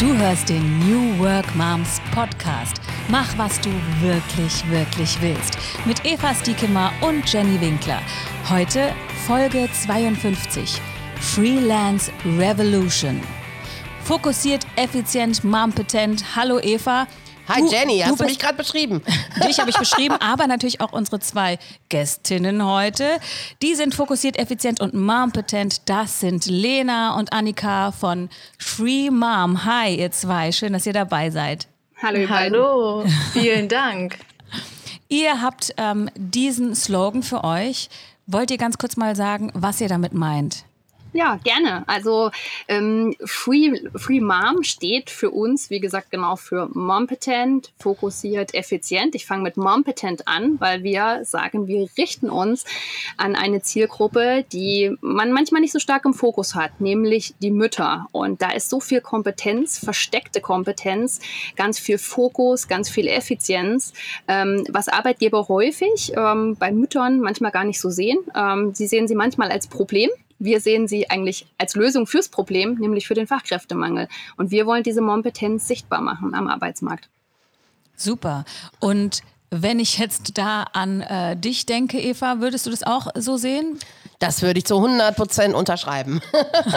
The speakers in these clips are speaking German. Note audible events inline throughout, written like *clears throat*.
Du hörst den New Work Moms Podcast. Mach, was du wirklich, wirklich willst. Mit Eva Stiekemar und Jenny Winkler. Heute Folge 52. Freelance Revolution. Fokussiert, effizient, mompetent. Hallo Eva. Hi Jenny, hast du, du mich gerade beschrieben? *laughs* Dich habe ich beschrieben, aber natürlich auch unsere zwei Gästinnen heute. Die sind fokussiert, effizient und mompetent. Das sind Lena und Annika von Free Mom. Hi, ihr zwei. Schön, dass ihr dabei seid. Hallo. Hallo. *laughs* Vielen Dank. Ihr habt ähm, diesen Slogan für euch. Wollt ihr ganz kurz mal sagen, was ihr damit meint? Ja, gerne. Also ähm, Free, Free Mom steht für uns, wie gesagt, genau für Mompetent, fokussiert, effizient. Ich fange mit Mompetent an, weil wir sagen, wir richten uns an eine Zielgruppe, die man manchmal nicht so stark im Fokus hat, nämlich die Mütter. Und da ist so viel Kompetenz, versteckte Kompetenz, ganz viel Fokus, ganz viel Effizienz, ähm, was Arbeitgeber häufig ähm, bei Müttern manchmal gar nicht so sehen. Ähm, sie sehen sie manchmal als Problem wir sehen sie eigentlich als Lösung fürs Problem, nämlich für den Fachkräftemangel. Und wir wollen diese Kompetenz sichtbar machen am Arbeitsmarkt. Super. Und wenn ich jetzt da an äh, dich denke, Eva, würdest du das auch so sehen? Das würde ich zu 100 Prozent unterschreiben.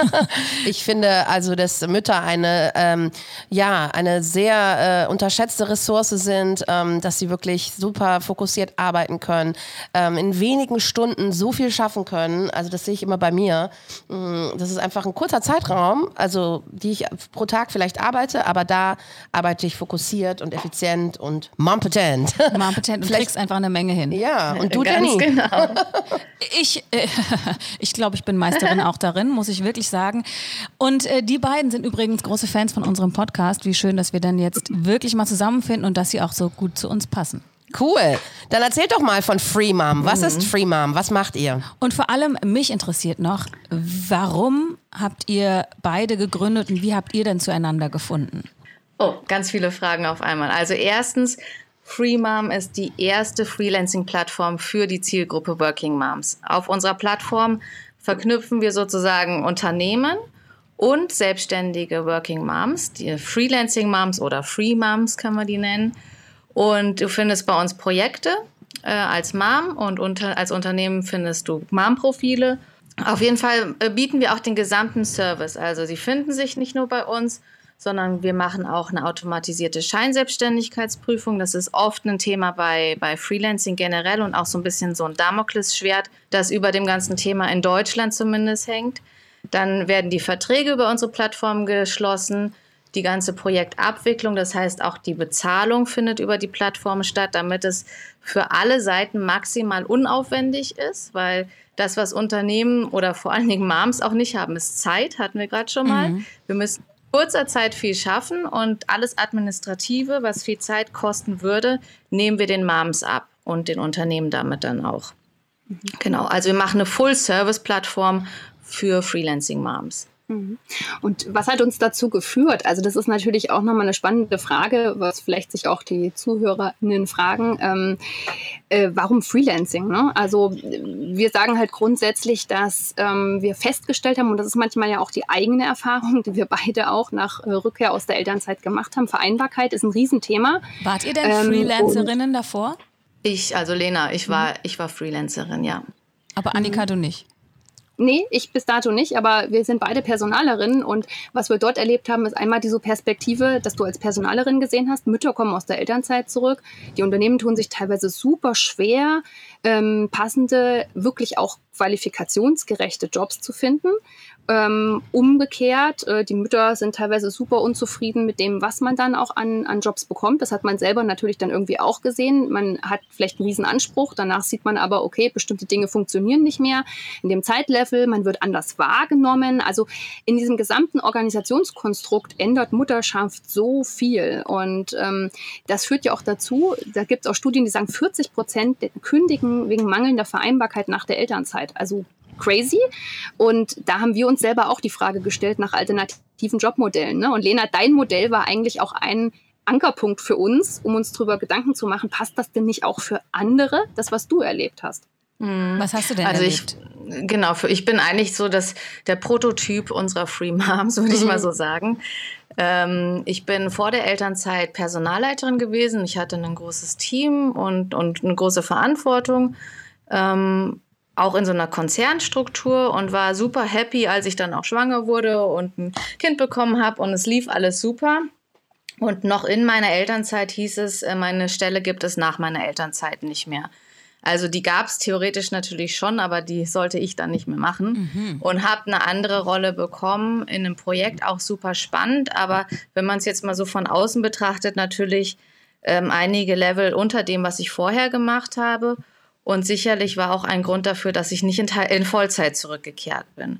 *laughs* ich finde also, dass Mütter eine, ähm, ja, eine sehr äh, unterschätzte Ressource sind, ähm, dass sie wirklich super fokussiert arbeiten können, ähm, in wenigen Stunden so viel schaffen können. Also das sehe ich immer bei mir. Mm, das ist einfach ein kurzer Zeitraum, also die ich pro Tag vielleicht arbeite, aber da arbeite ich fokussiert und effizient und mompetent. Mompetent und kriegst einfach eine Menge hin. Ja, und du, Ganz Jenny? Genau. Ich, äh, *laughs* ich glaube, ich bin Meisterin auch darin, muss ich wirklich sagen. Und äh, die beiden sind übrigens große Fans von unserem Podcast. Wie schön, dass wir dann jetzt wirklich mal zusammenfinden und dass sie auch so gut zu uns passen. Cool. Dann erzählt doch mal von Free Mom. Was mhm. ist Free Mom? Was macht ihr? Und vor allem mich interessiert noch, warum habt ihr beide gegründet und wie habt ihr denn zueinander gefunden? Oh, ganz viele Fragen auf einmal. Also erstens, Free Mom ist die erste Freelancing-Plattform für die Zielgruppe Working Moms. Auf unserer Plattform verknüpfen wir sozusagen Unternehmen und selbstständige Working Moms, die Freelancing Moms oder Free Moms kann man die nennen. Und du findest bei uns Projekte äh, als Mom und unter, als Unternehmen findest du Mom-Profile. Auf jeden Fall äh, bieten wir auch den gesamten Service. Also sie finden sich nicht nur bei uns, sondern wir machen auch eine automatisierte Scheinselbstständigkeitsprüfung. Das ist oft ein Thema bei, bei Freelancing generell und auch so ein bisschen so ein Damoklesschwert, das über dem ganzen Thema in Deutschland zumindest hängt. Dann werden die Verträge über unsere Plattform geschlossen. Die ganze Projektabwicklung, das heißt auch die Bezahlung findet über die Plattform statt, damit es für alle Seiten maximal unaufwendig ist, weil das, was Unternehmen oder vor allen Dingen Moms auch nicht haben, ist Zeit, hatten wir gerade schon mal. Mhm. Wir müssen kurzer Zeit viel schaffen und alles Administrative, was viel Zeit kosten würde, nehmen wir den Moms ab und den Unternehmen damit dann auch. Genau, also wir machen eine Full-Service-Plattform für Freelancing-Moms. Mhm. Und was hat uns dazu geführt? Also das ist natürlich auch nochmal eine spannende Frage, was vielleicht sich auch die ZuhörerInnen fragen. Ähm, äh, warum Freelancing? Ne? Also wir sagen halt grundsätzlich, dass ähm, wir festgestellt haben, und das ist manchmal ja auch die eigene Erfahrung, die wir beide auch nach äh, Rückkehr aus der Elternzeit gemacht haben. Vereinbarkeit ist ein Riesenthema. Wart ihr denn ähm, Freelancerinnen davor? Ich, also Lena, ich war, ich war Freelancerin, ja. Aber Annika, mhm. du nicht? Nee, ich bis dato nicht, aber wir sind beide Personalerinnen und was wir dort erlebt haben, ist einmal diese Perspektive, dass du als Personalerin gesehen hast, Mütter kommen aus der Elternzeit zurück, die Unternehmen tun sich teilweise super schwer, ähm, passende, wirklich auch qualifikationsgerechte Jobs zu finden. Ähm, umgekehrt, äh, die Mütter sind teilweise super unzufrieden mit dem, was man dann auch an, an Jobs bekommt. Das hat man selber natürlich dann irgendwie auch gesehen. Man hat vielleicht einen riesen Anspruch, danach sieht man aber, okay, bestimmte Dinge funktionieren nicht mehr in dem Zeitlevel, man wird anders wahrgenommen. Also in diesem gesamten Organisationskonstrukt ändert Mutterschaft so viel. Und ähm, das führt ja auch dazu, da gibt es auch Studien, die sagen, 40 Prozent kündigen wegen mangelnder Vereinbarkeit nach der Elternzeit. Also crazy. Und da haben wir uns selber auch die Frage gestellt nach alternativen Jobmodellen. Ne? Und Lena, dein Modell war eigentlich auch ein Ankerpunkt für uns, um uns darüber Gedanken zu machen, passt das denn nicht auch für andere, das, was du erlebt hast? Hm. Was hast du denn also erlebt? Ich, genau, für, ich bin eigentlich so das, der Prototyp unserer Free Moms, *laughs* würde ich mal so sagen. Ähm, ich bin vor der Elternzeit Personalleiterin gewesen. Ich hatte ein großes Team und, und eine große Verantwortung. Ähm, auch in so einer Konzernstruktur und war super happy, als ich dann auch schwanger wurde und ein Kind bekommen habe und es lief alles super. Und noch in meiner Elternzeit hieß es, äh, meine Stelle gibt es nach meiner Elternzeit nicht mehr. Also die gab es theoretisch natürlich schon, aber die sollte ich dann nicht mehr machen. Mhm. Und habe eine andere Rolle bekommen in einem Projekt, auch super spannend. Aber wenn man es jetzt mal so von außen betrachtet, natürlich ähm, einige Level unter dem, was ich vorher gemacht habe. Und sicherlich war auch ein Grund dafür, dass ich nicht in, in Vollzeit zurückgekehrt bin.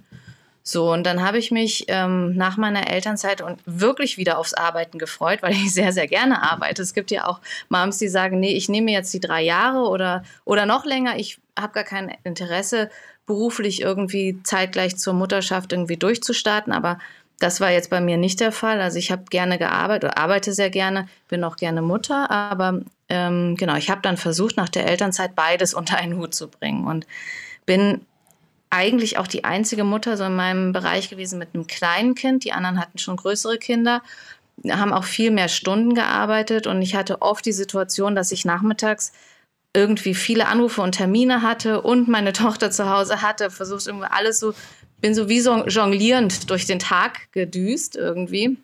So, und dann habe ich mich ähm, nach meiner Elternzeit und wirklich wieder aufs Arbeiten gefreut, weil ich sehr, sehr gerne arbeite. Es gibt ja auch Moms, die sagen, nee, ich nehme jetzt die drei Jahre oder, oder noch länger. Ich habe gar kein Interesse, beruflich irgendwie zeitgleich zur Mutterschaft irgendwie durchzustarten. Aber das war jetzt bei mir nicht der Fall. Also ich habe gerne gearbeitet oder arbeite sehr gerne, bin auch gerne Mutter. Aber ähm, genau, ich habe dann versucht, nach der Elternzeit beides *laughs* unter einen Hut zu bringen und bin eigentlich auch die einzige Mutter so in meinem Bereich gewesen mit einem kleinen Kind. Die anderen hatten schon größere Kinder, haben auch viel mehr Stunden gearbeitet und ich hatte oft die Situation, dass ich nachmittags irgendwie viele Anrufe und Termine hatte und meine *laughs* Tochter zu Hause hatte, versucht irgendwie alles so, bin so wie so jonglierend durch den Tag gedüst irgendwie.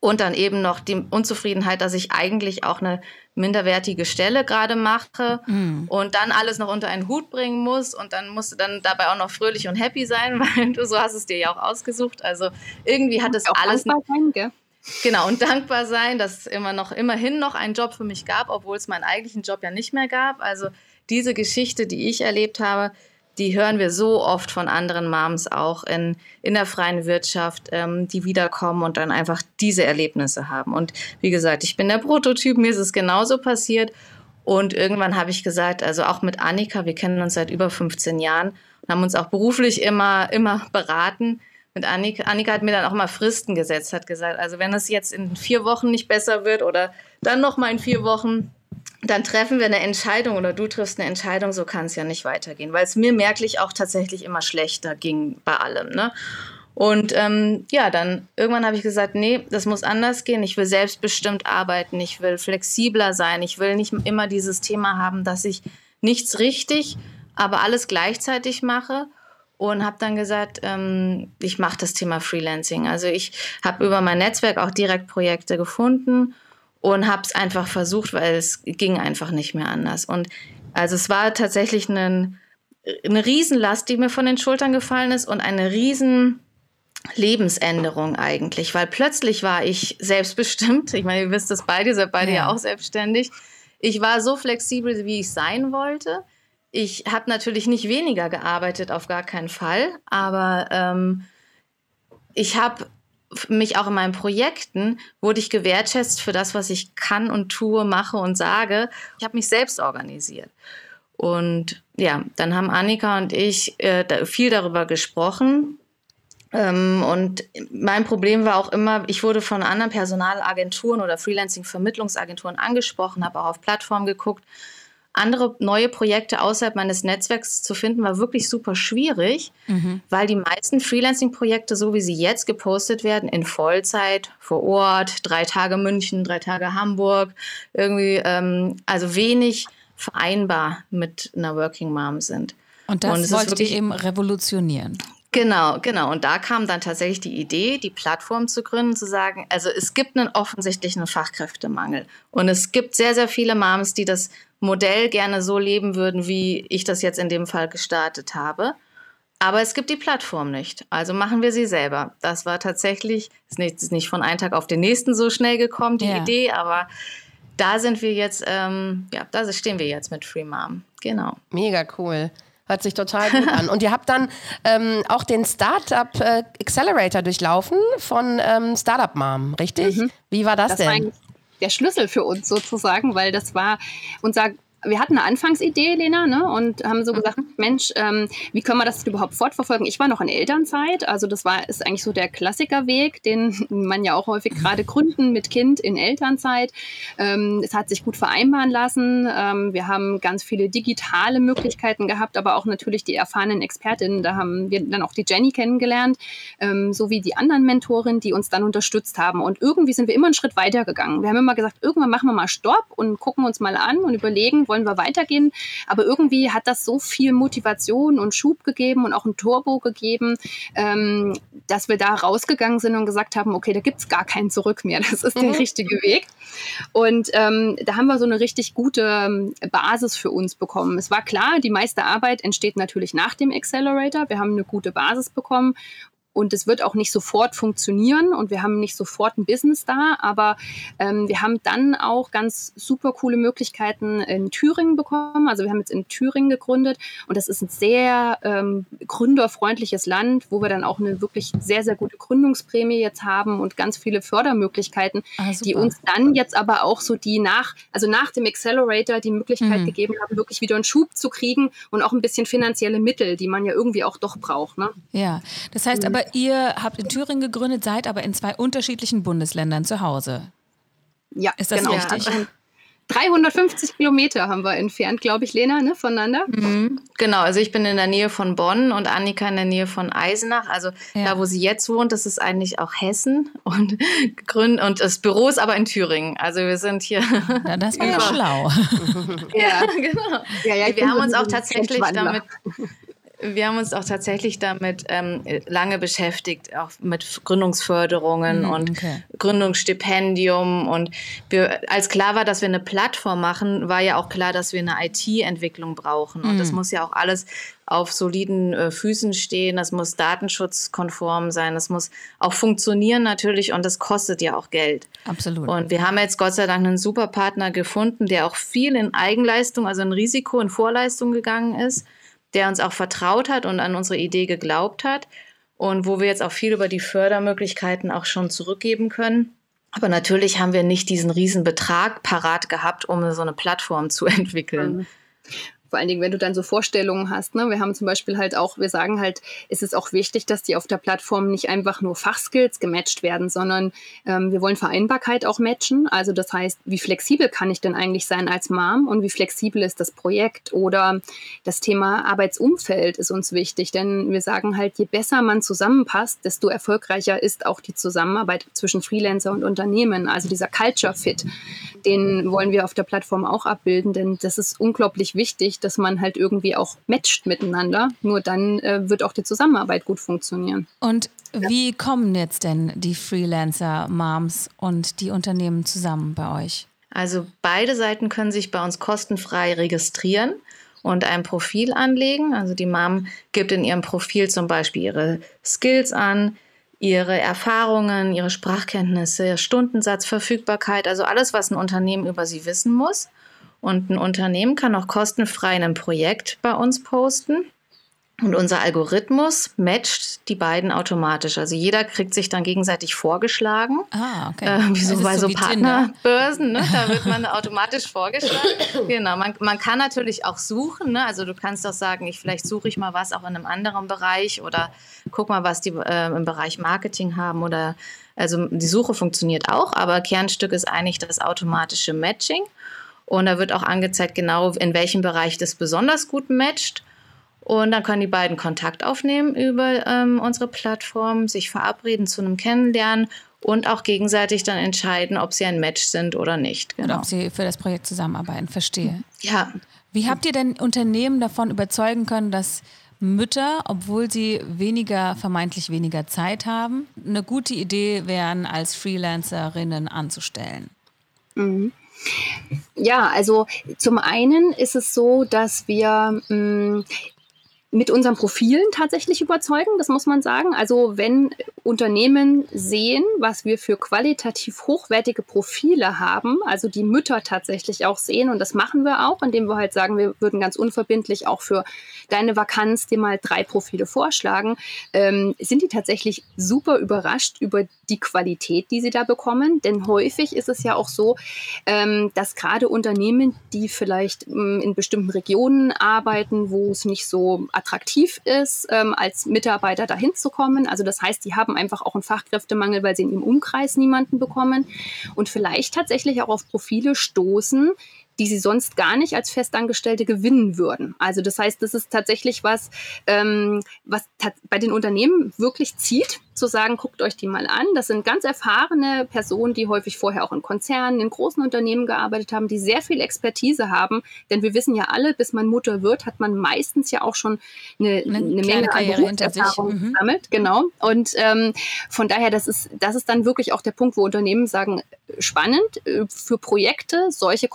Und dann eben noch die Unzufriedenheit, dass ich eigentlich auch eine minderwertige Stelle gerade mache mm. und dann alles noch unter einen Hut bringen muss und dann musst du dann dabei auch noch fröhlich und happy sein, *laughs* weil du so hast es dir ja auch ausgesucht. Also irgendwie hat es alles. Sein, gell? Genau, und dankbar sein, dass es immer noch, immerhin noch einen Job für mich gab, obwohl es meinen eigentlichen Job ja nicht mehr gab. Also diese Geschichte, die ich erlebt habe, die hören wir so oft von anderen Moms auch in, in der freien Wirtschaft, ähm, die wiederkommen und dann einfach diese Erlebnisse haben. Und wie gesagt, ich bin der Prototyp, mir ist es genauso passiert. Und irgendwann habe ich gesagt, also auch mit Annika, wir kennen uns seit über 15 Jahren und haben uns auch beruflich immer, immer beraten. Mit Annika, Annika hat mir dann auch mal Fristen gesetzt, hat gesagt, also wenn es jetzt in vier Wochen nicht besser wird oder dann noch mal in vier Wochen, dann treffen wir eine Entscheidung oder du triffst eine Entscheidung, so kann es ja nicht weitergehen, weil es mir merklich auch tatsächlich immer schlechter ging bei allem. Ne? Und ähm, ja, dann irgendwann habe ich gesagt, nee, das muss anders gehen. Ich will selbstbestimmt arbeiten, ich will flexibler sein, ich will nicht immer dieses Thema haben, dass ich nichts richtig, aber alles gleichzeitig mache. Und habe dann gesagt, ähm, ich mache das Thema Freelancing. Also ich habe über mein Netzwerk auch direkt Projekte gefunden und habe es einfach versucht, weil es ging einfach nicht mehr anders. Und also es war tatsächlich eine, eine Riesenlast, die mir von den Schultern gefallen ist und eine riesen Lebensänderung eigentlich, weil plötzlich war ich selbstbestimmt. Ich meine, ihr wisst das beide, ihr seid beide ja, ja auch selbstständig. Ich war so flexibel, wie ich sein wollte. Ich habe natürlich nicht weniger gearbeitet, auf gar keinen Fall, aber ähm, ich habe mich auch in meinen Projekten wurde ich gewertschätzt für das, was ich kann und tue, mache und sage. Ich habe mich selbst organisiert. Und ja, dann haben Annika und ich äh, viel darüber gesprochen. Ähm, und mein Problem war auch immer, ich wurde von anderen Personalagenturen oder Freelancing-Vermittlungsagenturen angesprochen, habe auch auf Plattformen geguckt andere neue Projekte außerhalb meines Netzwerks zu finden, war wirklich super schwierig, mhm. weil die meisten Freelancing-Projekte, so wie sie jetzt gepostet werden, in Vollzeit, vor Ort, drei Tage München, drei Tage Hamburg, irgendwie, ähm, also wenig vereinbar mit einer Working Mom sind. Und das Und wollte ihr eben revolutionieren. Genau, genau. Und da kam dann tatsächlich die Idee, die Plattform zu gründen, zu sagen, also es gibt einen offensichtlichen Fachkräftemangel. Und es gibt sehr, sehr viele Moms, die das Modell gerne so leben würden, wie ich das jetzt in dem Fall gestartet habe. Aber es gibt die Plattform nicht. Also machen wir sie selber. Das war tatsächlich, ist nicht, ist nicht von einem Tag auf den nächsten so schnell gekommen, die ja. Idee, aber da sind wir jetzt, ähm, ja, da stehen wir jetzt mit Free Mom. Genau. Mega cool. Hört sich total gut an. Und ihr habt dann ähm, auch den Startup äh, Accelerator durchlaufen von ähm, Startup Mom, richtig? Mhm. Wie war das, das denn? Der Schlüssel für uns sozusagen, weil das war unser wir hatten eine Anfangsidee, Lena, ne, und haben so mhm. gesagt, Mensch, ähm, wie können wir das überhaupt fortverfolgen? Ich war noch in Elternzeit, also das war ist eigentlich so der Klassikerweg, den *laughs* man ja auch häufig gerade gründen mit Kind in Elternzeit. Ähm, es hat sich gut vereinbaren lassen. Ähm, wir haben ganz viele digitale Möglichkeiten gehabt, aber auch natürlich die erfahrenen Expertinnen. Da haben wir dann auch die Jenny kennengelernt, ähm, sowie die anderen Mentorinnen, die uns dann unterstützt haben. Und irgendwie sind wir immer einen Schritt weiter gegangen. Wir haben immer gesagt, irgendwann machen wir mal Stopp und gucken uns mal an und überlegen, wollen wir weitergehen. Aber irgendwie hat das so viel Motivation und Schub gegeben und auch ein Turbo gegeben, ähm, dass wir da rausgegangen sind und gesagt haben, okay, da gibt es gar kein Zurück mehr. Das ist der mhm. richtige Weg. Und ähm, da haben wir so eine richtig gute ähm, Basis für uns bekommen. Es war klar, die meiste Arbeit entsteht natürlich nach dem Accelerator. Wir haben eine gute Basis bekommen und es wird auch nicht sofort funktionieren und wir haben nicht sofort ein Business da, aber ähm, wir haben dann auch ganz super coole Möglichkeiten in Thüringen bekommen. Also wir haben jetzt in Thüringen gegründet und das ist ein sehr ähm, gründerfreundliches Land, wo wir dann auch eine wirklich sehr, sehr gute Gründungsprämie jetzt haben und ganz viele Fördermöglichkeiten, ah, die uns dann jetzt aber auch so die nach, also nach dem Accelerator die Möglichkeit mhm. gegeben haben, wirklich wieder einen Schub zu kriegen und auch ein bisschen finanzielle Mittel, die man ja irgendwie auch doch braucht. Ne? Ja, das heißt mhm. Aber, ihr habt in Thüringen gegründet, seid aber in zwei unterschiedlichen Bundesländern zu Hause. Ja, ist das genau. richtig? 350 Kilometer haben wir entfernt, glaube ich, Lena, ne, voneinander. Mhm. Genau, also ich bin in der Nähe von Bonn und Annika in der Nähe von Eisenach. Also ja. da, wo sie jetzt wohnt, das ist eigentlich auch Hessen und *laughs* Grün und das Büro ist aber in Thüringen. Also wir sind hier. *laughs* Ja, das war ja schlau. *laughs* ja, genau. Ja, ja, wir haben uns auch tatsächlich damit wir haben uns auch tatsächlich damit ähm, lange beschäftigt, auch mit Gründungsförderungen mhm, und okay. Gründungsstipendium. Und wir, als klar war, dass wir eine Plattform machen, war ja auch klar, dass wir eine IT-Entwicklung brauchen. Und mhm. das muss ja auch alles auf soliden äh, Füßen stehen. Das muss datenschutzkonform sein. Das muss auch funktionieren natürlich. Und das kostet ja auch Geld. Absolut. Und wir haben jetzt Gott sei Dank einen super Partner gefunden, der auch viel in Eigenleistung, also in Risiko, in Vorleistung gegangen ist der uns auch vertraut hat und an unsere Idee geglaubt hat und wo wir jetzt auch viel über die Fördermöglichkeiten auch schon zurückgeben können. Aber natürlich haben wir nicht diesen riesen Betrag parat gehabt, um so eine Plattform zu *laughs* entwickeln. Mhm. Vor allen Dingen, wenn du dann so Vorstellungen hast. Ne? Wir haben zum Beispiel halt auch, wir sagen halt, es ist auch wichtig, dass die auf der Plattform nicht einfach nur Fachskills gematcht werden, sondern ähm, wir wollen Vereinbarkeit auch matchen. Also das heißt, wie flexibel kann ich denn eigentlich sein als Mom und wie flexibel ist das Projekt? Oder das Thema Arbeitsumfeld ist uns wichtig, denn wir sagen halt, je besser man zusammenpasst, desto erfolgreicher ist auch die Zusammenarbeit zwischen Freelancer und Unternehmen. Also dieser Culture Fit, den wollen wir auf der Plattform auch abbilden, denn das ist unglaublich wichtig, dass man halt irgendwie auch matcht miteinander. Nur dann äh, wird auch die Zusammenarbeit gut funktionieren. Und wie kommen jetzt denn die Freelancer-Moms und die Unternehmen zusammen bei euch? Also beide Seiten können sich bei uns kostenfrei registrieren und ein Profil anlegen. Also die Mom gibt in ihrem Profil zum Beispiel ihre Skills an, ihre Erfahrungen, ihre Sprachkenntnisse, Stundensatz, Verfügbarkeit, also alles, was ein Unternehmen über sie wissen muss. Und ein Unternehmen kann auch kostenfrei ein Projekt bei uns posten. Und unser Algorithmus matcht die beiden automatisch. Also jeder kriegt sich dann gegenseitig vorgeschlagen. Ah, okay. Äh, wie so bei so, so Partnerbörsen, ne? da wird man *laughs* automatisch vorgeschlagen. Genau, man, man kann natürlich auch suchen. Ne? Also du kannst auch sagen, ich vielleicht suche ich mal was auch in einem anderen Bereich oder guck mal, was die äh, im Bereich Marketing haben oder also die Suche funktioniert auch, aber Kernstück ist eigentlich das automatische Matching. Und da wird auch angezeigt, genau in welchem Bereich das besonders gut matcht. Und dann können die beiden Kontakt aufnehmen über ähm, unsere Plattform, sich verabreden zu einem Kennenlernen und auch gegenseitig dann entscheiden, ob sie ein Match sind oder nicht. Genau. Oder ob sie für das Projekt zusammenarbeiten. Verstehe. Ja. Wie habt ihr denn Unternehmen davon überzeugen können, dass Mütter, obwohl sie weniger, vermeintlich weniger Zeit haben, eine gute Idee wären, als Freelancerinnen anzustellen? Mhm. Ja, also zum einen ist es so, dass wir mh, mm, mit unseren Profilen tatsächlich überzeugen, das muss man sagen. Also wenn Unternehmen sehen, was wir für qualitativ hochwertige Profile haben, also die Mütter tatsächlich auch sehen, und das machen wir auch, indem wir halt sagen, wir würden ganz unverbindlich auch für deine Vakanz dir mal drei Profile vorschlagen, ähm, sind die tatsächlich super überrascht über die Qualität, die sie da bekommen. Denn häufig ist es ja auch so, ähm, dass gerade Unternehmen, die vielleicht ähm, in bestimmten Regionen arbeiten, wo es nicht so attraktiv ist, ähm, als Mitarbeiter dahin zu kommen. Also das heißt, die haben einfach auch einen Fachkräftemangel, weil sie in ihrem Umkreis niemanden bekommen und vielleicht tatsächlich auch auf Profile stoßen, die sie sonst gar nicht als Festangestellte gewinnen würden. Also das heißt, das ist tatsächlich was, ähm, was bei den Unternehmen wirklich zieht, zu sagen, guckt euch die mal an. Das sind ganz erfahrene Personen, die häufig vorher auch in Konzernen, in großen Unternehmen gearbeitet haben, die sehr viel Expertise haben. Denn wir wissen ja alle, bis man Mutter wird, hat man meistens ja auch schon eine, eine, eine Menge Karriere hinter sich mhm. gesammelt. Genau. Und ähm, von daher, das ist, das ist dann wirklich auch der Punkt, wo Unternehmen sagen, spannend äh, für Projekte solche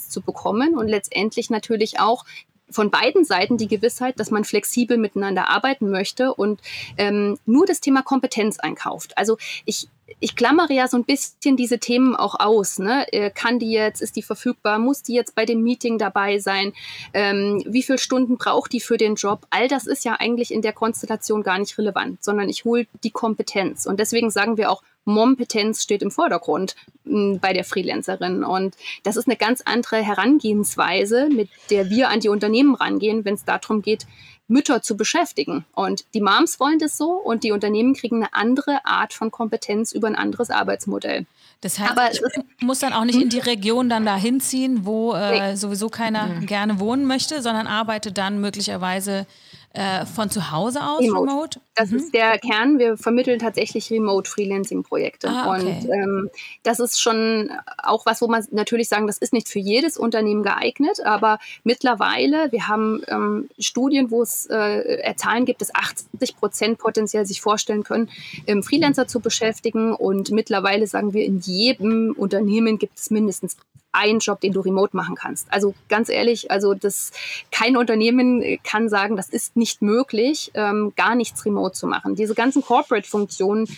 Kompetenz zu bekommen und letztendlich natürlich auch von beiden Seiten die Gewissheit, dass man flexibel miteinander arbeiten möchte und ähm, nur das Thema Kompetenz einkauft. Also ich, ich klammere ja so ein bisschen diese Themen auch aus. Ne? Äh, kann die jetzt, ist die verfügbar, muss die jetzt bei dem Meeting dabei sein? Ähm, wie viele Stunden braucht die für den Job? All das ist ja eigentlich in der Konstellation gar nicht relevant, sondern ich hole die Kompetenz. Und deswegen sagen wir auch, Mompetenz steht im Vordergrund m, bei der Freelancerin. Und das ist eine ganz andere Herangehensweise, mit der wir an die Unternehmen rangehen, wenn es darum geht, Mütter zu beschäftigen. Und die Moms wollen das so und die Unternehmen kriegen eine andere Art von Kompetenz über ein anderes Arbeitsmodell. Das heißt, Aber ich muss dann auch nicht in die Region dann da hinziehen, wo äh, sowieso keiner mhm. gerne wohnen möchte, sondern arbeite dann möglicherweise äh, von zu Hause aus remote? remote? Das mhm. ist der Kern. Wir vermitteln tatsächlich Remote-Freelancing-Projekte. Ah, okay. Und ähm, das ist schon auch was, wo man natürlich sagen, das ist nicht für jedes Unternehmen geeignet, aber mittlerweile, wir haben ähm, Studien, wo es äh, Zahlen gibt, dass 80 Prozent potenziell sich vorstellen können, ähm, Freelancer zu beschäftigen. Und mittlerweile sagen wir, in jedem Unternehmen gibt es mindestens einen Job, den du remote machen kannst. Also ganz ehrlich, also das kein Unternehmen kann sagen, das ist nicht möglich, ähm, gar nichts remote zu machen. Diese ganzen Corporate-Funktionen,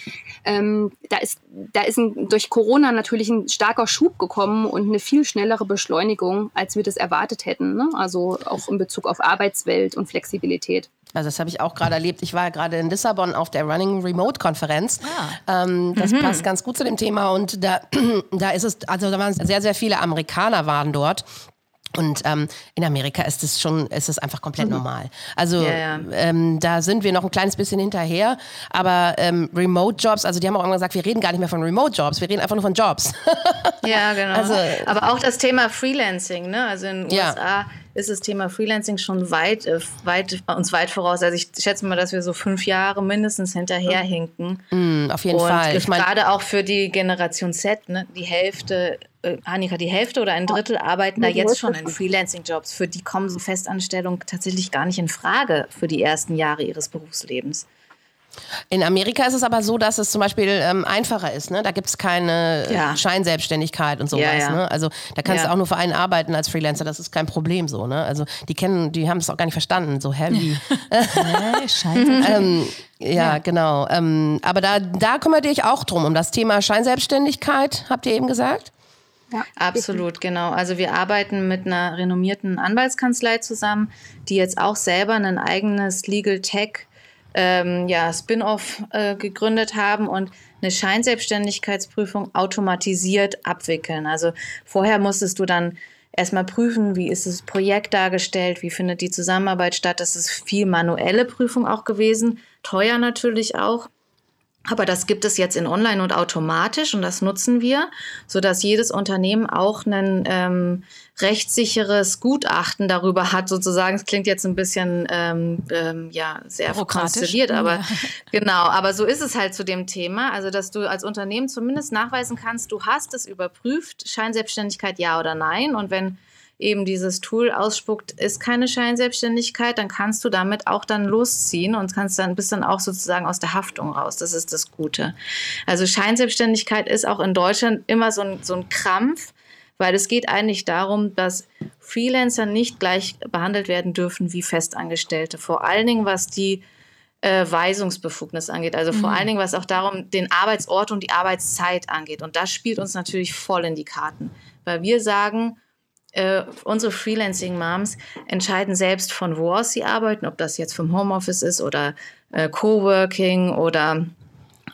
ähm, da ist da ist ein, durch Corona natürlich ein starker Schub gekommen und eine viel schnellere Beschleunigung, als wir das erwartet hätten. Ne? Also auch in Bezug auf Arbeitswelt und Flexibilität. Also das habe ich auch gerade erlebt. Ich war gerade in Lissabon auf der Running Remote Konferenz. Ah. Ähm, das mhm. passt ganz gut zu dem Thema und da, *clears throat* da ist es, also da waren sehr, sehr viele Amerikaner waren dort und ähm, in Amerika ist es schon, ist es einfach komplett mhm. normal. Also ja, ja. Ähm, da sind wir noch ein kleines bisschen hinterher, aber ähm, Remote-Jobs, also die haben auch immer gesagt, wir reden gar nicht mehr von Remote-Jobs, wir reden einfach nur von Jobs. ja, genau. *laughs* Also, aber auch das Thema Freelancing, ne? Also in den USA ja. Ist das Thema Freelancing schon weit, äh, weit uns weit voraus. Also ich schätze mal, dass wir so fünf Jahre mindestens hinterherhinken. Mhm, auf jeden Und Fall. Ich mein, gerade auch für die Generation Z, ne? Die Hälfte äh, Annika, die Hälfte oder ein Drittel arbeiten da jetzt schon in Freelancing-Jobs. Für die kommen so Festanstellungen tatsächlich gar nicht in Frage für die ersten Jahre ihres Berufslebens. In Amerika ist es aber so, dass es zum Beispiel ähm, einfacher ist. Ne? Da gibt es keine ja. Scheinselbstständigkeit und sowas. Ja, ja. Ne? Also da kannst du auch nur für einen arbeiten als Freelancer. Das ist kein Problem so. Ne? Also die kennen, die haben es auch gar nicht verstanden. So *laughs* heavy. ähm, ja, genau. Ähm, aber da, da kümmert ihr euch auch drum um das Thema Scheinselbstständigkeit, habt ihr eben gesagt? Ja, Absolut, genau. Also wir arbeiten mit einer renommierten Anwaltskanzlei zusammen, die jetzt auch selber ein eigenes Legal Tech ähm, ja, Spin-off äh, gegründet haben und eine Scheinselbstständigkeitsprüfung automatisiert abwickeln. Also vorher musstest du dann erstmal prüfen, wie ist das Projekt dargestellt, wie findet die Zusammenarbeit statt. Das ist viel manuelle Prüfung auch gewesen, teuer natürlich auch. Aber das gibt es jetzt in Online und automatisch und das nutzen wir, sodass jedes Unternehmen auch ein ähm, rechtssicheres Gutachten darüber hat, sozusagen. Es klingt jetzt ein bisschen ähm, ähm, ja sehr konstelliert, aber ja. *laughs* genau. Aber so ist es halt zu dem Thema. Also dass du als Unternehmen zumindest nachweisen kannst, du hast es überprüft, Scheinselbstständigkeit ja oder nein. Und wenn eben dieses Tool ausspuckt, ist keine Scheinselbstständigkeit, dann kannst du damit auch dann losziehen und kannst dann bist dann auch sozusagen aus der Haftung raus. Das ist das Gute. Also Scheinselbstständigkeit ist auch in Deutschland immer so ein, so ein Krampf, weil es geht eigentlich darum, dass Freelancer nicht gleich behandelt werden dürfen wie Festangestellte. Vor allen Dingen, was die äh, Weisungsbefugnis angeht. Also vor mhm. allen Dingen, was auch darum den Arbeitsort und die Arbeitszeit angeht. Und das spielt uns natürlich voll in die Karten, weil wir sagen, äh, unsere Freelancing-Moms entscheiden selbst, von wo aus sie arbeiten, ob das jetzt vom Homeoffice ist oder äh, Coworking oder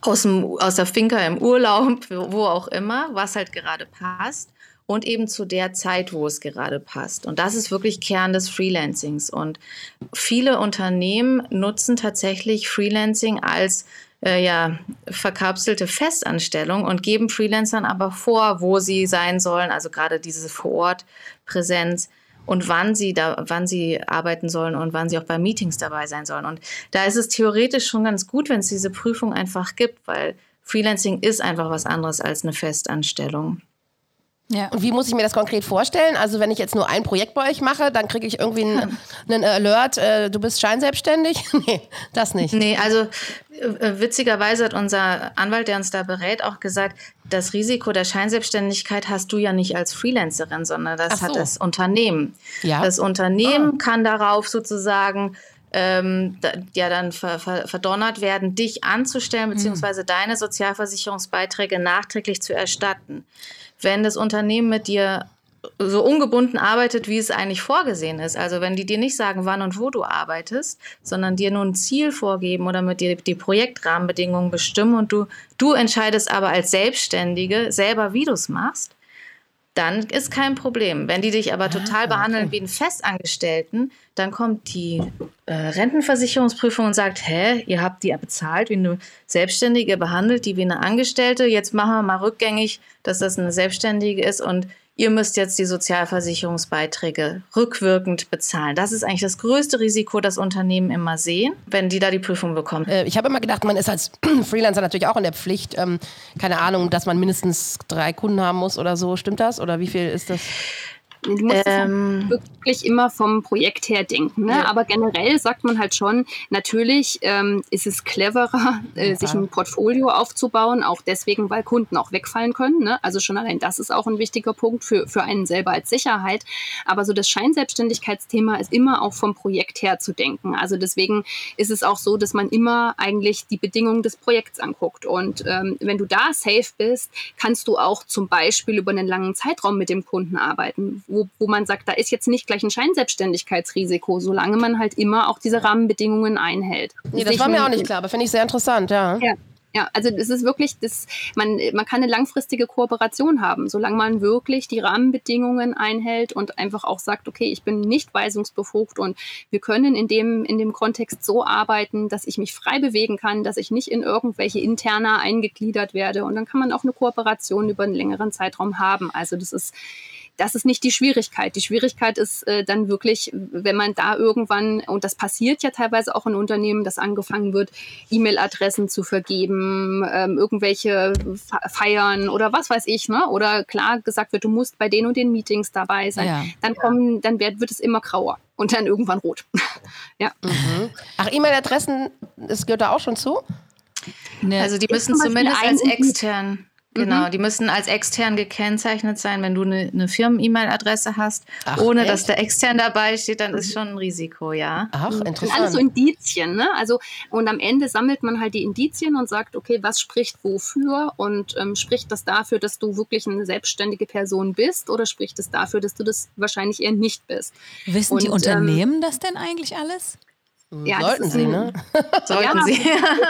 aus, dem, aus der Finca im Urlaub, *laughs* wo auch immer, was halt gerade passt und eben zu der Zeit, wo es gerade passt. Und das ist wirklich Kern des Freelancings. Und viele Unternehmen nutzen tatsächlich Freelancing als äh, ja, verkapselte Festanstellung und geben Freelancern aber vor, wo sie sein sollen, also gerade diese Vor-Ort-Präsenz und wann sie da, wann sie arbeiten sollen und wann sie auch bei Meetings dabei sein sollen. Und da ist es theoretisch schon ganz gut, wenn es diese Prüfung einfach gibt, weil Freelancing ist einfach was anderes als eine Festanstellung. Ja. Und wie muss ich mir das konkret vorstellen? Also wenn ich jetzt nur ein Projekt bei euch mache, dann kriege ich irgendwie einen, einen Alert, äh, du bist scheinselbstständig? *laughs* nee, das nicht. Nee, also äh, witzigerweise hat unser Anwalt, der uns da berät, auch gesagt, das Risiko der Scheinselbstständigkeit hast du ja nicht als Freelancerin, sondern das so. hat das Unternehmen. Ja. Das Unternehmen ah. kann darauf sozusagen ähm, ja dann ver, ver, verdonnert werden, dich anzustellen, hm. beziehungsweise mhm. deine Sozialversicherungsbeiträge nachträglich zu erstatten wenn das Unternehmen mit dir so ungebunden arbeitet, wie es eigentlich vorgesehen ist. Also wenn die dir nicht sagen, wann und wo du arbeitest, sondern dir nur ein Ziel vorgeben oder mit dir die Projektrahmenbedingungen bestimmen und du, du entscheidest aber als Selbstständige selber, wie du es machst, dann ist kein Problem. Wenn die dich aber ah, total ah, behandeln okay. wie einen Festangestellten, dann kommt die äh, Rentenversicherungsprüfung und sagt, hä, ihr habt die ja bezahlt wie eine Selbstständige, behandelt die wie eine Angestellte, jetzt machen wir mal rückgängig, dass das eine Selbstständige ist und ihr müsst jetzt die Sozialversicherungsbeiträge rückwirkend bezahlen. Das ist eigentlich das größte Risiko, das Unternehmen immer sehen, wenn die da die Prüfung bekommen. Äh, ich habe immer gedacht, man ist als *clears throat* Freelancer natürlich auch in der Pflicht, ähm, keine Ahnung, dass man mindestens drei Kunden haben muss oder so. Stimmt das? Oder wie viel ist das? Du musst ähm, wirklich immer vom Projekt her denken. Ne? Ja. Aber generell sagt man halt schon, natürlich ähm, ist es cleverer, äh, sich ein Portfolio aufzubauen, auch deswegen, weil Kunden auch wegfallen können. Ne? Also schon allein das ist auch ein wichtiger Punkt für, für einen selber als Sicherheit. Aber so das Scheinselbstständigkeitsthema ist immer auch vom Projekt her zu denken. Also deswegen ist es auch so, dass man immer eigentlich die Bedingungen des Projekts anguckt. Und ähm, wenn du da safe bist, kannst du auch zum Beispiel über einen langen Zeitraum mit dem Kunden arbeiten wo, wo man sagt, da ist jetzt nicht gleich ein Scheinselbstständigkeitsrisiko, solange man halt immer auch diese Rahmenbedingungen einhält. Nee, das war mir auch nicht klar, aber finde ich sehr interessant, ja. Ja, ja, also es ist wirklich, das, man, man kann eine langfristige Kooperation haben, solange man wirklich die Rahmenbedingungen einhält und einfach auch sagt, okay, ich bin nicht weisungsbefugt und wir können in dem, in dem Kontext so arbeiten, dass ich mich frei bewegen kann, dass ich nicht in irgendwelche interner eingegliedert werde und dann kann man auch eine Kooperation über einen längeren Zeitraum haben. Also das ist das ist nicht die Schwierigkeit. Die Schwierigkeit ist äh, dann wirklich, wenn man da irgendwann, und das passiert ja teilweise auch in Unternehmen, dass angefangen wird, E-Mail-Adressen zu vergeben, ähm, irgendwelche Feiern oder was weiß ich, ne? oder klar gesagt wird, du musst bei den und den Meetings dabei sein, ja. dann kommen, dann wird, wird es immer grauer und dann irgendwann rot. *laughs* ja. Mhm. Ach, E-Mail-Adressen, das gehört da auch schon zu? Ne. Also die müssen zumindest als extern Genau, mhm. die müssen als extern gekennzeichnet sein. Wenn du eine, eine Firmen-E-Mail-Adresse hast, Ach, ohne echt? dass der extern dabei steht, dann ist schon ein Risiko, ja. Ach, mhm. interessant. Alles so Indizien, ne? Also, und am Ende sammelt man halt die Indizien und sagt, okay, was spricht wofür und ähm, spricht das dafür, dass du wirklich eine selbstständige Person bist oder spricht es das dafür, dass du das wahrscheinlich eher nicht bist? Wissen und, die Unternehmen ähm, das denn eigentlich alles? Ja, Sollten sie, ein, ne? *laughs* *laughs* Sollten ja, sie.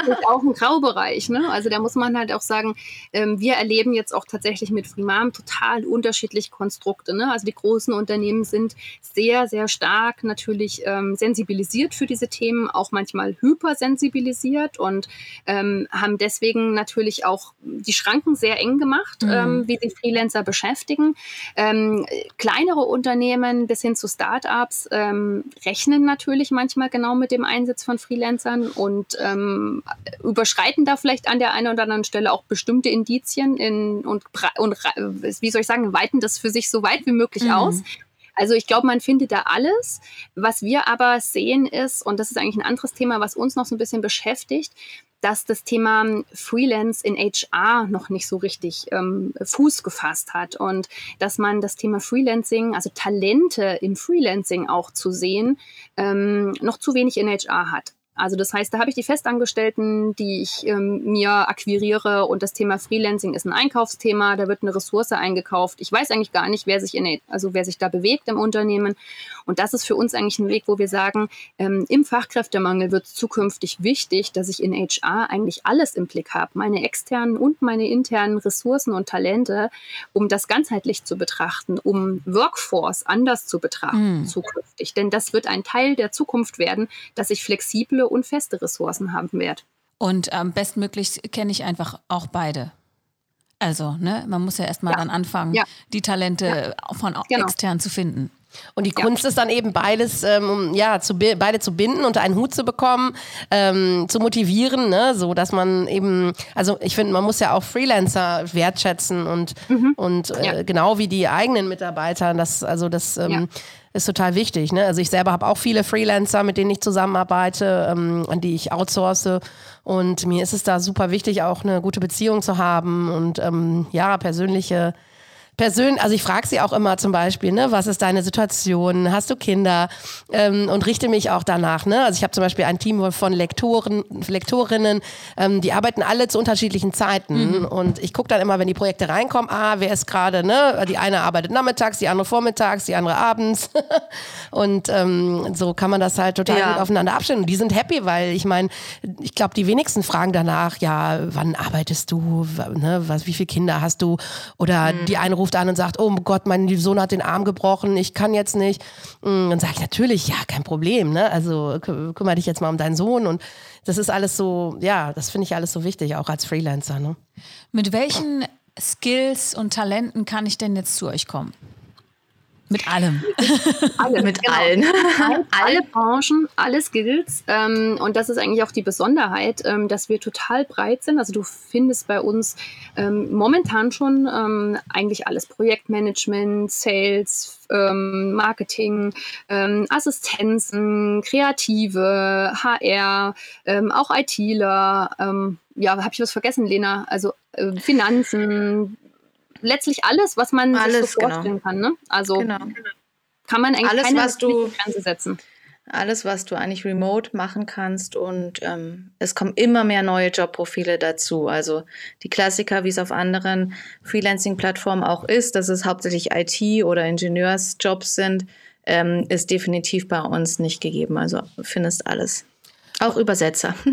Das ist auch ein Graubereich, ne? Also da muss man halt auch sagen, ähm, wir erleben jetzt auch tatsächlich mit Frimam total unterschiedliche Konstrukte. Ne? Also die großen Unternehmen sind sehr, sehr stark natürlich ähm, sensibilisiert für diese Themen, auch manchmal hypersensibilisiert und ähm, haben deswegen natürlich auch die Schranken sehr eng gemacht, mhm. Ähm, wie sie Freelancer beschäftigen. Ähm, kleinere Unternehmen bis hin zu Startups ähm, rechnen natürlich manchmal genau mit mit dem Einsatz von Freelancern und ähm, überschreiten da vielleicht an der einen oder anderen Stelle auch bestimmte Indizien in, und, und wie soll ich sagen, weiten das für sich so weit wie möglich mhm. aus. Also ich glaube, man findet da alles. Was wir aber sehen ist, und das ist eigentlich ein anderes Thema, was uns noch so ein bisschen beschäftigt, dass das Thema Freelance in HR noch nicht so richtig ähm, Fuß gefasst hat und dass man das Thema Freelancing, also Talente im Freelancing auch zu sehen, ähm, noch zu wenig in HR hat. Also das heißt, da habe ich die Festangestellten, die ich ähm, mir akquiriere und das Thema Freelancing ist ein Einkaufsthema, da wird eine Ressource eingekauft. Ich weiß eigentlich gar nicht, wer sich in, also wer sich da bewegt im Unternehmen. Und das ist für uns eigentlich ein Weg, wo wir sagen, ähm, im Fachkräftemangel wird es zukünftig wichtig, dass ich in HR eigentlich alles im Blick habe, meine externen und meine internen Ressourcen und Talente, um das ganzheitlich zu betrachten, um Workforce anders zu betrachten mm. zukünftig. Denn das wird ein Teil der Zukunft werden, dass ich flexible und feste Ressourcen haben werde. Und ähm, bestmöglich kenne ich einfach auch beide. Also, ne, man muss ja erstmal ja. dann anfangen, ja. die Talente ja. von genau. extern zu finden. Und die Kunst ja. ist dann eben beides, ähm, ja, zu, beide zu binden, unter einen Hut zu bekommen, ähm, zu motivieren, ne? so dass man eben, also ich finde, man muss ja auch Freelancer wertschätzen und, mhm. und äh, ja. genau wie die eigenen Mitarbeiter, das, also das ähm, ja. Ist total wichtig. Ne? Also ich selber habe auch viele Freelancer, mit denen ich zusammenarbeite, ähm, an die ich outsource und mir ist es da super wichtig, auch eine gute Beziehung zu haben und ähm, ja, persönliche persönlich, also ich frage sie auch immer zum Beispiel, ne, was ist deine Situation, hast du Kinder ähm, und richte mich auch danach. Ne? Also ich habe zum Beispiel ein Team von Lektoren, Lektorinnen, ähm, die arbeiten alle zu unterschiedlichen Zeiten mhm. und ich gucke dann immer, wenn die Projekte reinkommen, ah, wer ist gerade, ne, die eine arbeitet nachmittags, die andere vormittags, die andere abends *laughs* und ähm, so kann man das halt total ja. gut aufeinander abstimmen. Und die sind happy, weil ich meine, ich glaube, die wenigsten fragen danach, ja, wann arbeitest du, ne, was, wie viele Kinder hast du oder mhm. die eine ruft ruft an und sagt, oh Gott, mein Sohn hat den Arm gebrochen, ich kann jetzt nicht. Mm, dann sage ich natürlich, ja, kein Problem, ne? Also kümmere dich jetzt mal um deinen Sohn und das ist alles so, ja, das finde ich alles so wichtig, auch als Freelancer. Ne? Mit welchen Skills und Talenten kann ich denn jetzt zu euch kommen? Mit allem. *laughs* Alle, mit genau. allen. Alle, Branchen, alle Skills. Ähm, und das ist eigentlich auch die Besonderheit, ähm, dass wir total breit sind. Also du findest bei uns ähm, momentan schon ähm, eigentlich alles. Projektmanagement, Sales, ähm, Marketing, ähm, Assistenzen, Kreative, HR, auch ITler. ja, habe ich was vergessen, Lena? Also äh, Finanzen, letztlich alles, was man alles, sich so genau. vorstellen genau. kann. Ne? Also genau. kann man eigentlich alles, keine was du, Grenze setzen. Alles, was du eigentlich remote machen kannst und ähm, es kommen immer mehr neue Jobprofile dazu. Also die Klassiker, wie es auf anderen Freelancing-Plattformen auch ist, dass es hauptsächlich IT- oder Ingenieursjobs sind, ähm, ist definitiv bei uns nicht gegeben. Also findest alles. Auch Übersetzer. *laughs*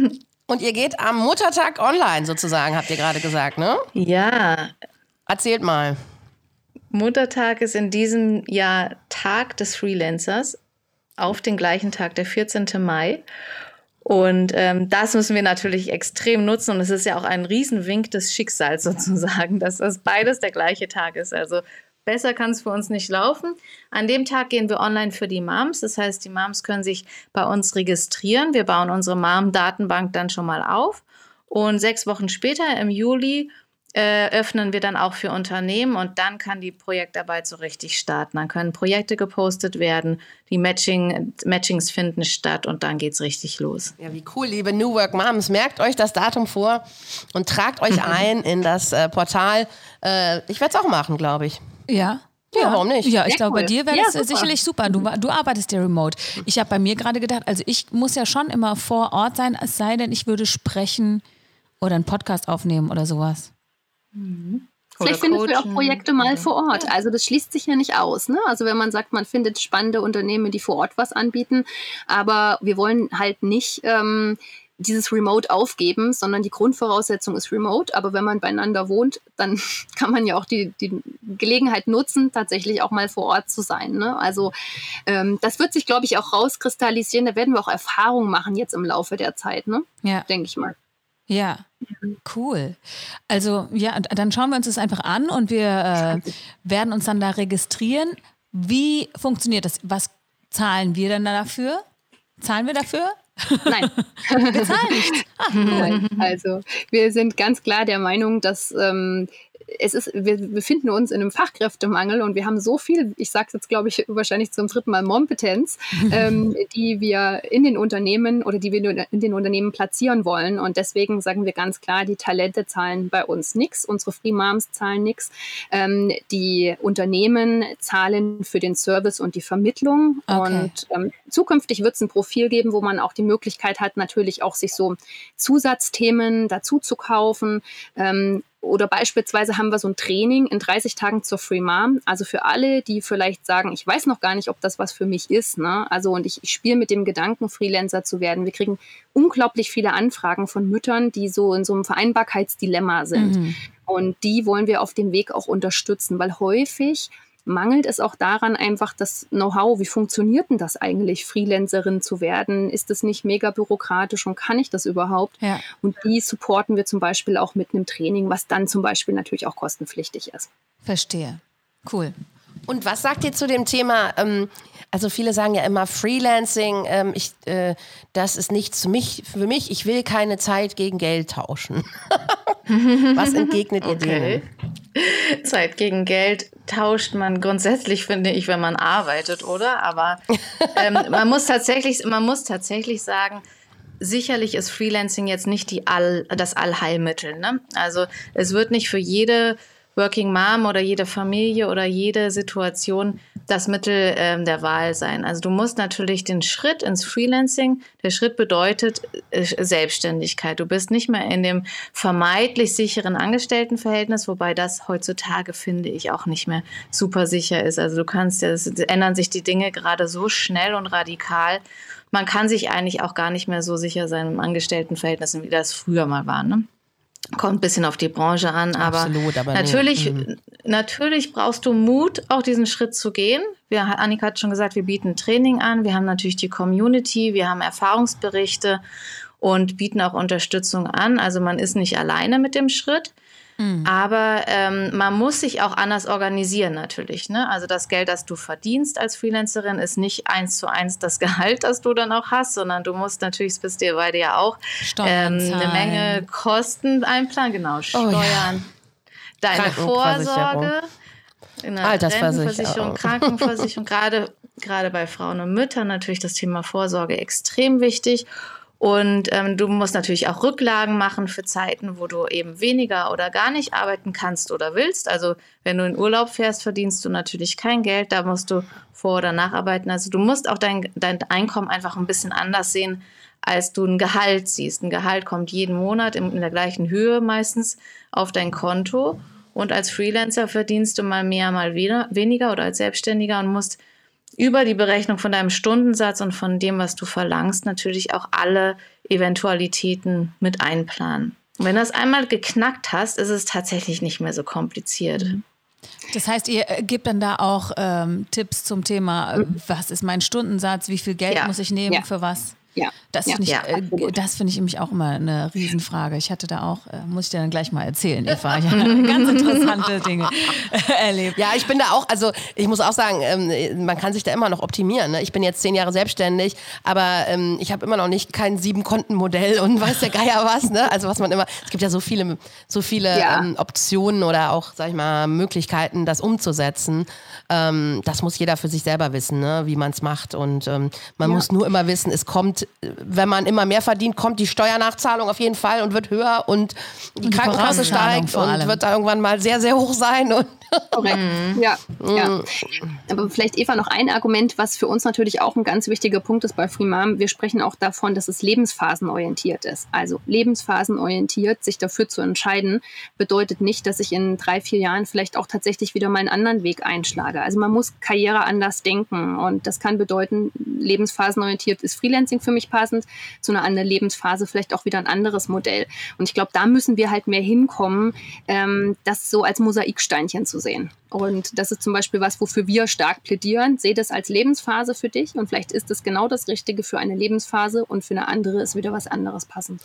Und ihr geht am Muttertag online sozusagen, habt ihr gerade gesagt, ne? Ja, Erzählt mal. Muttertag ist in diesem Jahr Tag des Freelancers auf den gleichen Tag, der 14. Mai. Und ähm, das müssen wir natürlich extrem nutzen. Und es ist ja auch ein Riesenwink des Schicksals sozusagen, dass das beides der gleiche Tag ist. Also besser kann es für uns nicht laufen. An dem Tag gehen wir online für die Moms. Das heißt, die Moms können sich bei uns registrieren. Wir bauen unsere Mom-Datenbank dann schon mal auf. Und sechs Wochen später, im Juli, äh, öffnen wir dann auch für Unternehmen und dann kann die Projektarbeit so richtig starten. Dann können Projekte gepostet werden, die Matching, Matchings finden statt und dann geht es richtig los. Ja, wie cool, liebe New Work Moms. Merkt euch das Datum vor und tragt euch *laughs* ein in das äh, Portal. Äh, ich werde es auch machen, glaube ich. Ja. Ja, warum nicht? Ja, ich glaube, cool. bei dir wäre das ja, sicherlich super. Du, du arbeitest ja remote. Ich habe bei mir gerade gedacht, also ich muss ja schon immer vor Ort sein, es sei denn, ich würde sprechen oder einen Podcast aufnehmen oder sowas. Mhm. Vielleicht findest du auch Projekte mal vor Ort. Also das schließt sich ja nicht aus. Ne? Also wenn man sagt, man findet spannende Unternehmen, die vor Ort was anbieten, aber wir wollen halt nicht ähm, dieses Remote aufgeben, sondern die Grundvoraussetzung ist Remote. Aber wenn man beieinander wohnt, dann *laughs* kann man ja auch die, die Gelegenheit nutzen, tatsächlich auch mal vor Ort zu sein. Ne? Also ähm, das wird sich, glaube ich, auch rauskristallisieren. Da werden wir auch Erfahrungen machen jetzt im Laufe der Zeit, ne? Ja. Denke ich mal. Ja, cool. Also ja, dann schauen wir uns das einfach an und wir äh, werden uns dann da registrieren. Wie funktioniert das? Was zahlen wir denn dafür? Zahlen wir dafür? Nein. *laughs* wir zahlen nicht. Ah, cool. *laughs* Also wir sind ganz klar der Meinung, dass ähm, es ist, wir befinden uns in einem Fachkräftemangel und wir haben so viel, ich sage es jetzt, glaube ich, wahrscheinlich zum dritten Mal Mompetenz, *laughs* ähm, die wir in den Unternehmen oder die wir in den Unternehmen platzieren wollen. Und deswegen sagen wir ganz klar, die Talente zahlen bei uns nichts, unsere Free Moms zahlen nichts. Ähm, die Unternehmen zahlen für den Service und die Vermittlung. Okay. Und ähm, zukünftig wird es ein Profil geben, wo man auch die Möglichkeit hat, natürlich auch sich so Zusatzthemen dazu zu kaufen. Oder beispielsweise haben wir so ein Training in 30 Tagen zur Free Mom. Also für alle, die vielleicht sagen, ich weiß noch gar nicht, ob das was für mich ist. Ne? Also und ich, ich spiele mit dem Gedanken, Freelancer zu werden. Wir kriegen unglaublich viele Anfragen von Müttern, die so in so einem Vereinbarkeitsdilemma sind. Mhm. Und die wollen wir auf dem Weg auch unterstützen, weil häufig mangelt es auch daran einfach das Know-how, wie funktioniert denn das eigentlich, Freelancerin zu werden? Ist es nicht mega bürokratisch und kann ich das überhaupt? Ja. Und die supporten wir zum Beispiel auch mit einem Training, was dann zum Beispiel natürlich auch kostenpflichtig ist. Verstehe. Cool. Und was sagt ihr zu dem Thema? Ähm, also viele sagen ja immer Freelancing, ähm, ich, äh, das ist nichts für mich, für mich. Ich will keine Zeit gegen Geld tauschen. *laughs* was entgegnet ihr okay. denen? Zeit gegen Geld tauscht man grundsätzlich, finde ich, wenn man arbeitet, oder? Aber ähm, *laughs* man muss tatsächlich, man muss tatsächlich sagen, sicherlich ist Freelancing jetzt nicht die All, das Allheilmittel. Ne? Also es wird nicht für jede Working Mom oder jede Familie oder jede Situation das Mittel ähm, der Wahl sein. Also du musst natürlich den Schritt ins Freelancing, der Schritt bedeutet äh, Selbstständigkeit. Du bist nicht mehr in dem vermeintlich sicheren Angestelltenverhältnis, wobei das heutzutage, finde ich, auch nicht mehr super sicher ist. Also du kannst, es ändern sich die Dinge gerade so schnell und radikal. Man kann sich eigentlich auch gar nicht mehr so sicher sein im Angestelltenverhältnis, wie das früher mal war. Ne? Kommt ein bisschen auf die Branche an, aber, Absolut, aber natürlich, nee. natürlich brauchst du Mut, auch diesen Schritt zu gehen. Wir, Annika hat schon gesagt, wir bieten Training an, wir haben natürlich die Community, wir haben Erfahrungsberichte und bieten auch Unterstützung an. Also man ist nicht alleine mit dem Schritt. Mhm. Aber ähm, man muss sich auch anders organisieren natürlich. Ne? Also das Geld, das du verdienst als Freelancerin, ist nicht eins zu eins das *laughs* Gehalt, das du dann auch hast, sondern du musst natürlich, es bist dir bei dir ja auch ähm, eine Menge Kosten einplanen, genau, Steuern, oh, ja. deine Vorsorge. Altersversicherung, Krankenversicherung, *laughs* gerade, gerade bei Frauen und Müttern natürlich das Thema Vorsorge extrem wichtig. Und ähm, du musst natürlich auch Rücklagen machen für Zeiten, wo du eben weniger oder gar nicht arbeiten kannst oder willst. Also wenn du in Urlaub fährst, verdienst du natürlich kein Geld, da musst du vor- oder nacharbeiten. Also du musst auch dein, dein Einkommen einfach ein bisschen anders sehen, als du ein Gehalt siehst. Ein Gehalt kommt jeden Monat in, in der gleichen Höhe meistens auf dein Konto. Und als Freelancer verdienst du mal mehr, mal weniger oder als Selbstständiger und musst über die Berechnung von deinem Stundensatz und von dem, was du verlangst, natürlich auch alle Eventualitäten mit einplanen. Und wenn du das einmal geknackt hast, ist es tatsächlich nicht mehr so kompliziert. Mhm. Das heißt, ihr äh, gebt dann da auch ähm, Tipps zum Thema, mhm. was ist mein Stundensatz, wie viel Geld ja. muss ich nehmen ja. für was? Ja. Das finde ich, ja, äh, das finde ich nämlich auch immer eine Riesenfrage. Ich hatte da auch, äh, muss ich dir dann gleich mal erzählen, *laughs* Eva. Ich habe ganz interessante Dinge *laughs* erlebt. Ja, ich bin da auch, also ich muss auch sagen, ähm, man kann sich da immer noch optimieren. Ne? Ich bin jetzt zehn Jahre selbstständig, aber ähm, ich habe immer noch nicht kein Sieben-Konten-Modell *laughs* und weiß der Geier was. Ne? Also was man immer, es gibt ja so viele, so viele ja. ähm, Optionen oder auch, sag ich mal, Möglichkeiten, das umzusetzen. Ähm, das muss jeder für sich selber wissen, ne? wie man es macht. Und ähm, man ja. muss nur immer wissen, es kommt wenn man immer mehr verdient, kommt die Steuernachzahlung auf jeden Fall und wird höher und die, die Krankenkasse steigt und wird da irgendwann mal sehr, sehr hoch sein. Und Korrekt. Mhm. Ja, ja. Mhm. Aber vielleicht, Eva, noch ein Argument, was für uns natürlich auch ein ganz wichtiger Punkt ist bei Freemam. Wir sprechen auch davon, dass es lebensphasenorientiert ist. Also lebensphasenorientiert, sich dafür zu entscheiden, bedeutet nicht, dass ich in drei, vier Jahren vielleicht auch tatsächlich wieder meinen anderen Weg einschlage. Also man muss Karriere anders denken. Und das kann bedeuten, lebensphasenorientiert ist Freelancing für mich passend, zu einer anderen Lebensphase vielleicht auch wieder ein anderes Modell. Und ich glaube, da müssen wir halt mehr hinkommen, ähm, das so als Mosaiksteinchen zu sehen. Und das ist zum Beispiel was, wofür wir stark plädieren. Sehe das als Lebensphase für dich und vielleicht ist es genau das Richtige für eine Lebensphase und für eine andere ist wieder was anderes passend.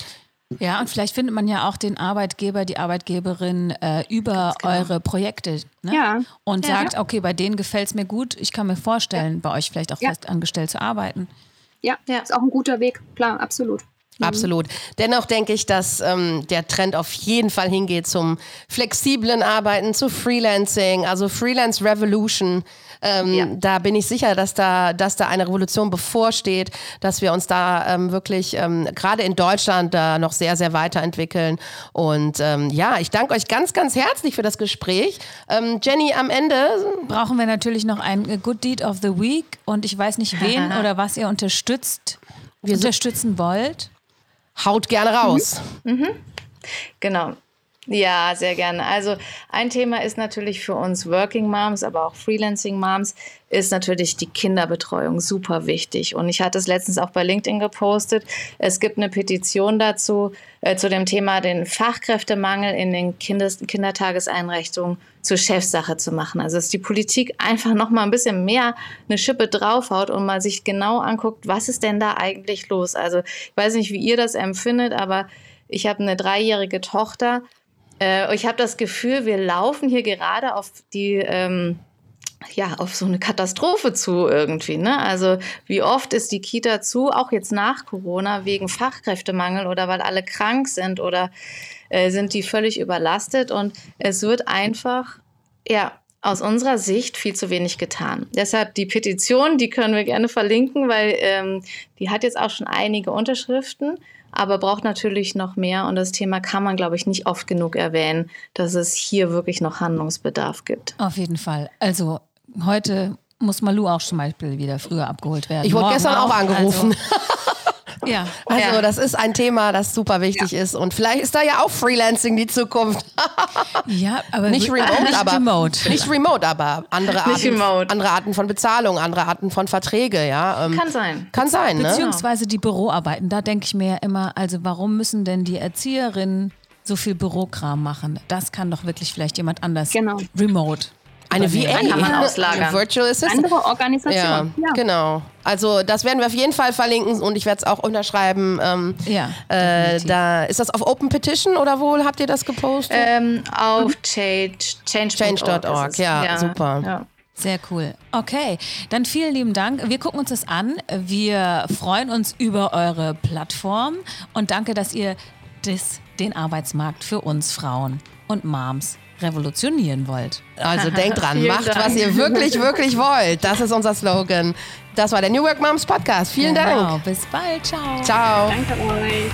Ja, und vielleicht findet man ja auch den Arbeitgeber, die Arbeitgeberin äh, über genau. eure Projekte. Ne? Ja. Und ja, sagt, okay, bei denen gefällt es mir gut. Ich kann mir vorstellen, ja. bei euch vielleicht auch ja. fest angestellt zu arbeiten. Ja, ja, ist auch ein guter Weg, klar, absolut. Absolut. Dennoch denke ich, dass ähm, der Trend auf jeden Fall hingeht zum flexiblen Arbeiten, zu Freelancing, also Freelance Revolution. Ähm, ja. Da bin ich sicher, dass da, dass da eine Revolution bevorsteht, dass wir uns da ähm, wirklich ähm, gerade in Deutschland da noch sehr, sehr weiterentwickeln. Und ähm, ja, ich danke euch ganz, ganz herzlich für das Gespräch. Ähm, Jenny, am Ende brauchen wir natürlich noch ein Good Deed of the Week und ich weiß nicht wen *laughs* oder was ihr unterstützt, wir unterstützen wollt. Haut gerne raus. Mhm. Mhm. Genau. Ja, sehr gerne. Also ein Thema ist natürlich für uns Working Moms, aber auch Freelancing Moms, ist natürlich die Kinderbetreuung super wichtig. Und ich hatte es letztens auch bei LinkedIn gepostet. Es gibt eine Petition dazu, äh, zu dem Thema, den Fachkräftemangel in den Kindes Kindertageseinrichtungen zur Chefsache zu machen. Also dass die Politik einfach noch mal ein bisschen mehr eine Schippe draufhaut und mal sich genau anguckt, was ist denn da eigentlich los? Also ich weiß nicht, wie ihr das empfindet, aber ich habe eine dreijährige Tochter. Äh, ich habe das Gefühl, wir laufen hier gerade auf die ähm, ja, auf so eine Katastrophe zu irgendwie. Ne? Also wie oft ist die Kita zu, auch jetzt nach Corona, wegen Fachkräftemangel oder weil alle krank sind oder äh, sind die völlig überlastet und es wird einfach, ja, aus unserer Sicht viel zu wenig getan. Deshalb die Petition, die können wir gerne verlinken, weil ähm, die hat jetzt auch schon einige Unterschriften, aber braucht natürlich noch mehr. Und das Thema kann man, glaube ich, nicht oft genug erwähnen, dass es hier wirklich noch Handlungsbedarf gibt. Auf jeden Fall. Also heute muss Malu auch zum Beispiel wieder früher abgeholt werden. Ich wurde gestern auch, angerufen. Also, *laughs* ja. Also ja. das ist ein Thema, das super wichtig ja. ist. Und vielleicht ist da ja auch Freelancing die Zukunft. *laughs* ja, aber nicht remote, nicht aber remote. nicht remote, aber andere Arten, andere Arten von Bezahlung, andere Arten von Verträge, ja. Ähm, kann sein. Kann sein, ne? Beziehungsweise die Büroarbeiten. Da denke ich mir ja immer, also warum müssen denn die Erzieherinnen so viel Bürokram machen? Das kann doch wirklich vielleicht jemand anders genau. remote. Eine VA kann man auslagern. Eine Virtual Assistant. Andere Organisation. Ja, ja, genau. Also das werden wir auf jeden Fall verlinken und ich werde es auch unterschreiben. Ähm, ja. Äh, da ist das auf Open Petition oder wohl habt ihr das gepostet? Ähm, auf change.org. Change.org. Ja, ja, super. Ja. Sehr cool. Okay, dann vielen lieben Dank. Wir gucken uns das an. Wir freuen uns über eure Plattform und danke, dass ihr das, den Arbeitsmarkt für uns Frauen und Moms revolutionieren wollt. Also *laughs* denkt dran, macht, Dank. was ihr wirklich, wirklich wollt. Das ist unser Slogan. Das war der New Work Moms Podcast. Vielen genau. Dank. Bis bald. Ciao. Ciao. Danke euch.